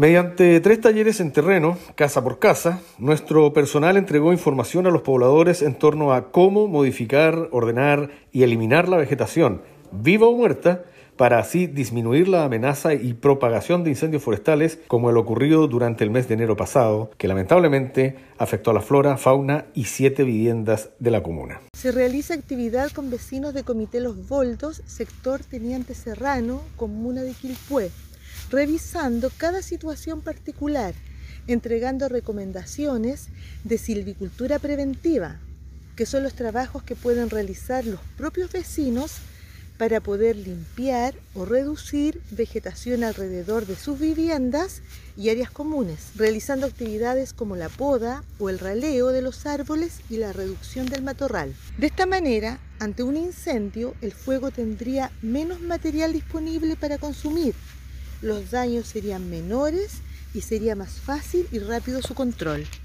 Mediante tres talleres en terreno, casa por casa, nuestro personal entregó información a los pobladores en torno a cómo modificar, ordenar y eliminar la vegetación, viva o muerta, para así disminuir la amenaza y propagación de incendios forestales como el ocurrido durante el mes de enero pasado, que lamentablemente afectó a la flora, fauna y siete viviendas de la comuna. Se realiza actividad con vecinos de Comité Los Voltos, sector Teniente Serrano, comuna de Quilpué, revisando cada situación particular, entregando recomendaciones de silvicultura preventiva, que son los trabajos que pueden realizar los propios vecinos para poder limpiar o reducir vegetación alrededor de sus viviendas y áreas comunes, realizando actividades como la poda o el raleo de los árboles y la reducción del matorral. De esta manera, ante un incendio, el fuego tendría menos material disponible para consumir, los daños serían menores y sería más fácil y rápido su control.